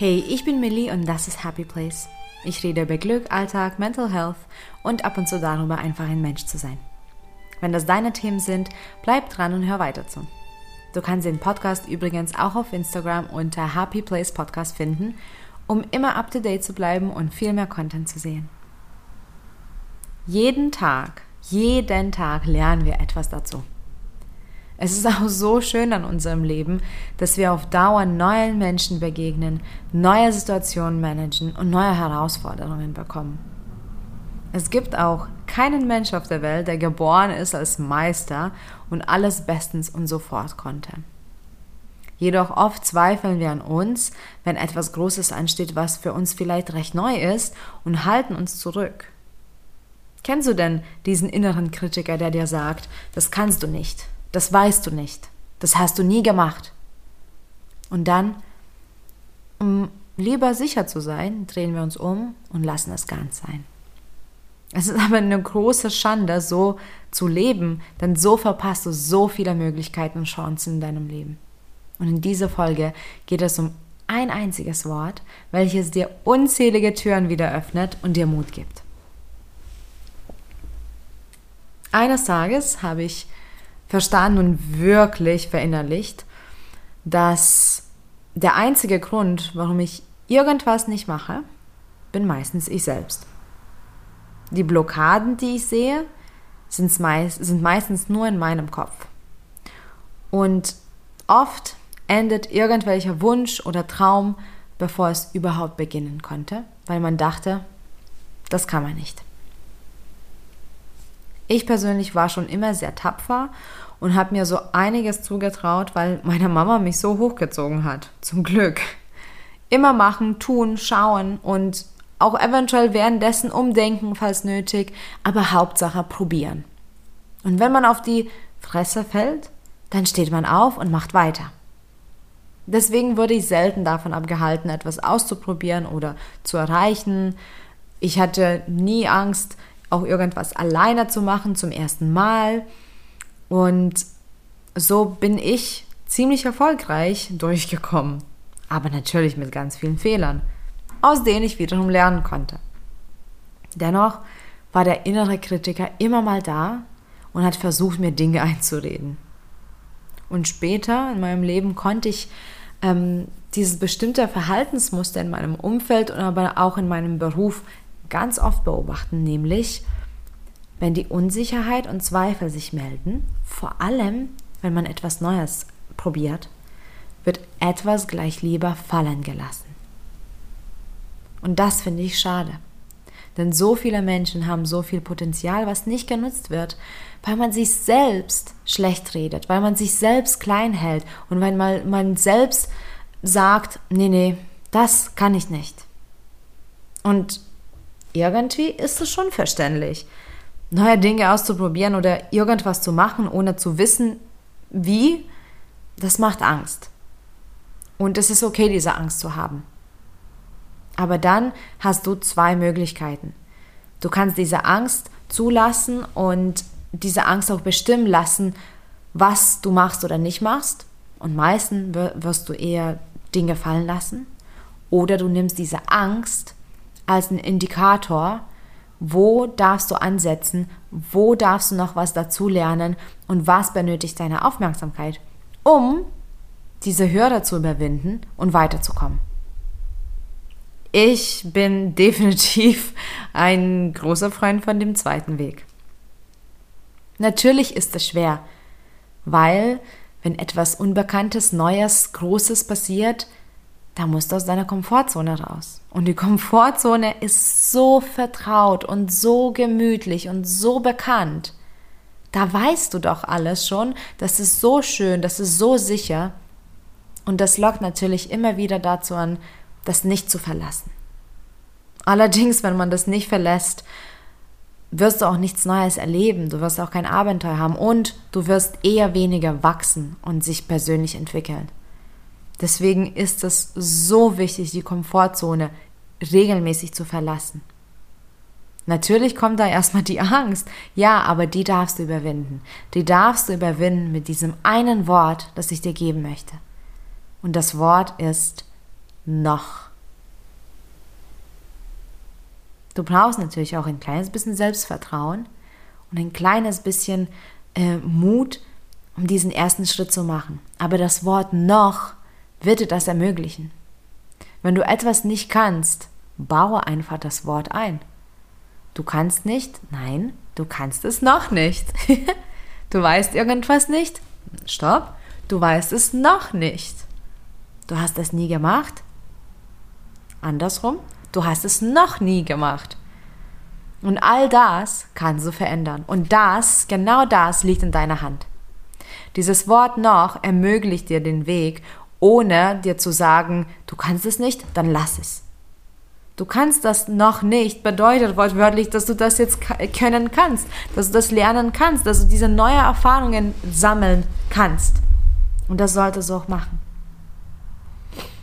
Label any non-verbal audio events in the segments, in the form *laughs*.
Hey, ich bin Millie und das ist Happy Place. Ich rede über Glück, Alltag, Mental Health und ab und zu darüber, einfach ein Mensch zu sein. Wenn das deine Themen sind, bleib dran und hör weiter zu. Du kannst den Podcast übrigens auch auf Instagram unter Happy Place Podcast finden, um immer up to date zu bleiben und viel mehr Content zu sehen. Jeden Tag, jeden Tag lernen wir etwas dazu. Es ist auch so schön an unserem Leben, dass wir auf Dauer neuen Menschen begegnen, neue Situationen managen und neue Herausforderungen bekommen. Es gibt auch keinen Mensch auf der Welt, der geboren ist als Meister und alles bestens und sofort konnte. Jedoch oft zweifeln wir an uns, wenn etwas Großes ansteht, was für uns vielleicht recht neu ist, und halten uns zurück. Kennst du denn diesen inneren Kritiker, der dir sagt, das kannst du nicht, das weißt du nicht. Das hast du nie gemacht. Und dann, um lieber sicher zu sein, drehen wir uns um und lassen es ganz sein. Es ist aber eine große Schande, so zu leben, denn so verpasst du so viele Möglichkeiten und Chancen in deinem Leben. Und in dieser Folge geht es um ein einziges Wort, welches dir unzählige Türen wieder öffnet und dir Mut gibt. Eines Tages habe ich verstanden und wirklich verinnerlicht, dass der einzige Grund, warum ich irgendwas nicht mache, bin meistens ich selbst. Die Blockaden, die ich sehe, sind, meist, sind meistens nur in meinem Kopf. Und oft endet irgendwelcher Wunsch oder Traum, bevor es überhaupt beginnen konnte, weil man dachte, das kann man nicht. Ich persönlich war schon immer sehr tapfer und habe mir so einiges zugetraut, weil meine Mama mich so hochgezogen hat. Zum Glück. Immer machen, tun, schauen und auch eventuell währenddessen umdenken, falls nötig, aber Hauptsache probieren. Und wenn man auf die Fresse fällt, dann steht man auf und macht weiter. Deswegen wurde ich selten davon abgehalten, etwas auszuprobieren oder zu erreichen. Ich hatte nie Angst, auch irgendwas alleine zu machen zum ersten Mal. Und so bin ich ziemlich erfolgreich durchgekommen. Aber natürlich mit ganz vielen Fehlern, aus denen ich wiederum lernen konnte. Dennoch war der innere Kritiker immer mal da und hat versucht, mir Dinge *laughs* einzureden. Und später in meinem Leben konnte ich ähm, dieses bestimmte Verhaltensmuster in meinem Umfeld und aber auch in meinem Beruf ganz oft beobachten, nämlich wenn die Unsicherheit und Zweifel sich melden, vor allem wenn man etwas Neues probiert, wird etwas gleich lieber fallen gelassen. Und das finde ich schade. Denn so viele Menschen haben so viel Potenzial, was nicht genutzt wird, weil man sich selbst schlecht redet, weil man sich selbst klein hält und weil man, man selbst sagt, nee, nee, das kann ich nicht. Und irgendwie ist es schon verständlich, neue Dinge auszuprobieren oder irgendwas zu machen, ohne zu wissen, wie, das macht Angst. Und es ist okay, diese Angst zu haben. Aber dann hast du zwei Möglichkeiten. Du kannst diese Angst zulassen und diese Angst auch bestimmen lassen, was du machst oder nicht machst. Und meistens wirst du eher Dinge fallen lassen. Oder du nimmst diese Angst als einen Indikator, wo darfst du ansetzen, wo darfst du noch was dazu lernen und was benötigt deine Aufmerksamkeit, um diese Hürde zu überwinden und weiterzukommen. Ich bin *laughs* definitiv ein großer Freund von dem zweiten Weg. Natürlich ist es schwer, weil wenn etwas Unbekanntes, Neues, Großes passiert, da musst du aus deiner Komfortzone raus. Und die Komfortzone ist so vertraut und so gemütlich und so bekannt. Da weißt du doch alles schon, das ist so schön, das ist so sicher. Und das lockt natürlich immer wieder dazu an, das nicht zu verlassen. Allerdings, wenn man das nicht verlässt, wirst du auch nichts Neues erleben, du wirst auch kein Abenteuer haben und du wirst eher weniger wachsen und sich persönlich entwickeln. Deswegen ist es so wichtig, die Komfortzone regelmäßig zu verlassen. Natürlich kommt da erstmal die Angst. Ja, aber die darfst du überwinden. Die darfst du überwinden mit diesem einen Wort, das ich dir geben möchte. Und das Wort ist noch. Du brauchst natürlich auch ein kleines bisschen Selbstvertrauen und ein kleines bisschen äh, Mut, um diesen ersten Schritt zu machen. Aber das Wort noch wird dir das ermöglichen. Wenn du etwas nicht kannst, baue einfach das Wort ein. Du kannst nicht? Nein, du kannst es noch nicht. *laughs* du weißt irgendwas nicht? Stopp, du weißt es noch nicht. Du hast es nie gemacht? Andersrum, du hast es noch nie gemacht. Und all das kannst du verändern. Und das, genau das liegt in deiner Hand. Dieses Wort noch ermöglicht dir den Weg, ohne dir zu sagen, du kannst es nicht, dann lass es. Du kannst das noch nicht, bedeutet wortwörtlich, dass du das jetzt können kannst, dass du das lernen kannst, dass du diese neuen Erfahrungen sammeln kannst. Und das solltest du auch machen.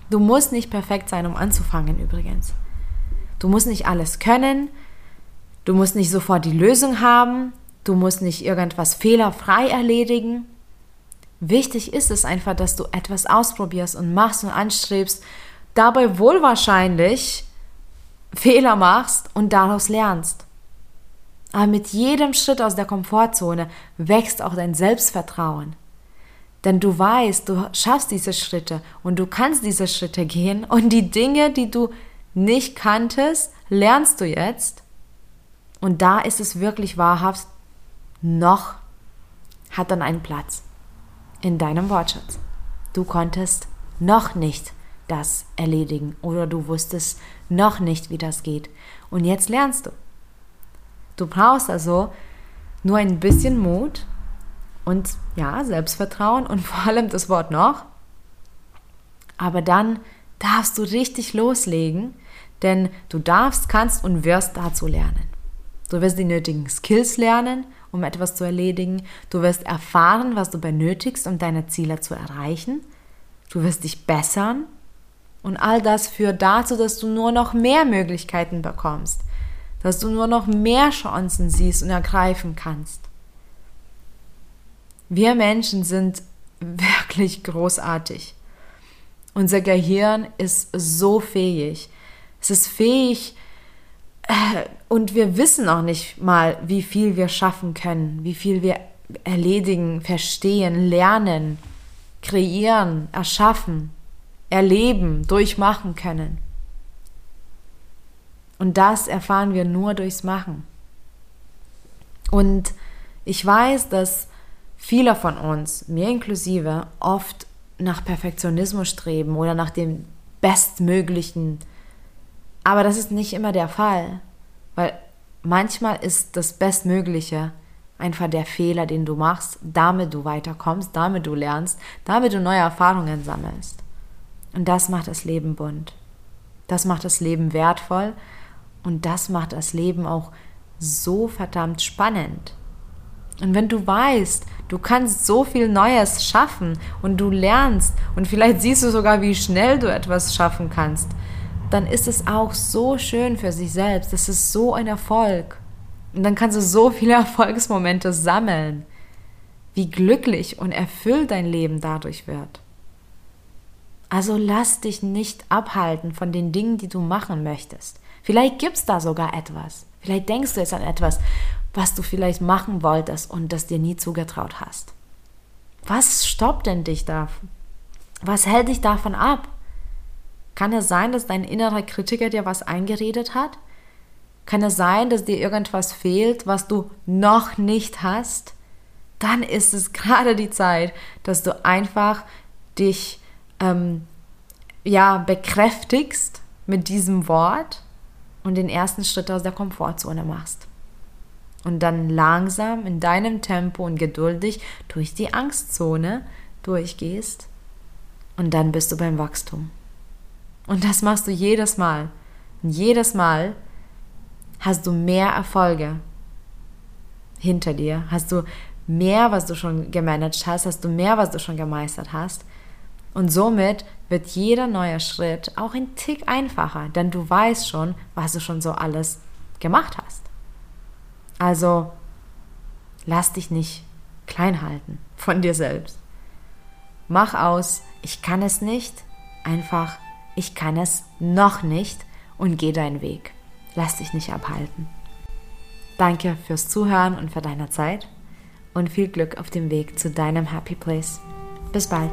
Du musst nicht perfekt sein, um anzufangen übrigens. Du musst nicht alles können, du musst nicht sofort die Lösung haben, du musst nicht irgendwas fehlerfrei erledigen. Wichtig ist es einfach, dass du etwas ausprobierst und machst und anstrebst, dabei wohl wahrscheinlich Fehler machst und daraus lernst. Aber mit jedem Schritt aus der Komfortzone wächst auch dein Selbstvertrauen. Denn du weißt, du schaffst diese Schritte und du kannst diese Schritte gehen und die Dinge, die du nicht kanntest, lernst du jetzt. Und da ist es wirklich wahrhaft, noch hat dann einen Platz in deinem Wortschatz. Du konntest noch nicht das erledigen oder du wusstest noch nicht, wie das geht. Und jetzt lernst du. Du brauchst also nur ein bisschen Mut und ja, Selbstvertrauen und *laughs* vor allem das Wort noch. Aber dann darfst du richtig loslegen, denn du darfst, kannst und wirst dazu lernen. Du wirst die nötigen Skills lernen, um etwas zu erledigen. Du wirst erfahren, was du benötigst, um deine Ziele zu erreichen. Du wirst dich bessern und all das führt dazu, dass du nur noch mehr Möglichkeiten bekommst, dass du nur noch mehr Chancen siehst und ergreifen kannst. Wir Menschen sind *laughs* wirklich großartig. Unser Gehirn ist so fähig. Es ist fähig äh, und wir wissen auch nicht mal, wie viel wir schaffen können, wie viel wir erledigen, verstehen, lernen, kreieren, erschaffen erleben, durchmachen können. Und das erfahren wir nur durchs Machen. Und ich weiß, dass viele von uns, mir inklusive, oft nach Perfektionismus streben oder nach dem Bestmöglichen. Aber das ist nicht immer der Fall, weil manchmal ist das Bestmögliche einfach der Fehler, den du machst, damit du weiterkommst, damit du lernst, damit du neue Erfahrungen sammelst. Und das macht das Leben bunt. Das macht das Leben wertvoll und das macht das Leben auch so verdammt spannend. Und wenn du weißt, du kannst so viel Neues schaffen und du lernst und vielleicht siehst du sogar, wie schnell du etwas schaffen kannst, dann ist es auch so schön für sich selbst. Das ist so ein Erfolg. Und dann kannst du so viele *laughs* Erfolgsmomente sammeln, wie glücklich und erfüllt dein Leben dadurch wird. Also lass dich nicht abhalten von den Dingen, die du machen möchtest. Vielleicht gibt es da sogar etwas. Vielleicht denkst du jetzt an etwas, was du vielleicht machen wolltest und das dir nie zugetraut hast. Was stoppt denn dich da? Was hält dich davon ab? Kann es sein, dass dein innerer Kritiker dir was eingeredet hat? Kann es sein, dass dir irgendwas fehlt, was du noch nicht hast? Dann ist es *laughs* gerade die Zeit, dass du einfach dich ähm, ja, bekräftigst mit diesem Wort und den ersten Schritt aus der Komfortzone machst. Und dann langsam in deinem Tempo und geduldig durch die Angstzone durchgehst. Und dann bist du beim Wachstum. Und das machst du jedes Mal. Und jedes Mal hast du mehr Erfolge hinter dir. Hast du mehr, was du schon gemanagt hast, hast du mehr, was du schon gemeistert hast. Und somit wird jeder neue Schritt auch ein Tick einfacher, denn du weißt schon, was du schon so alles gemacht hast. Also lass dich nicht klein halten von dir selbst. Mach aus, ich kann es nicht, einfach, ich kann es noch nicht und geh deinen Weg. lass dich nicht abhalten. Danke fürs Zuhören und für deine Zeit und viel Glück auf dem Weg zu deinem Happy Place. Bis bald.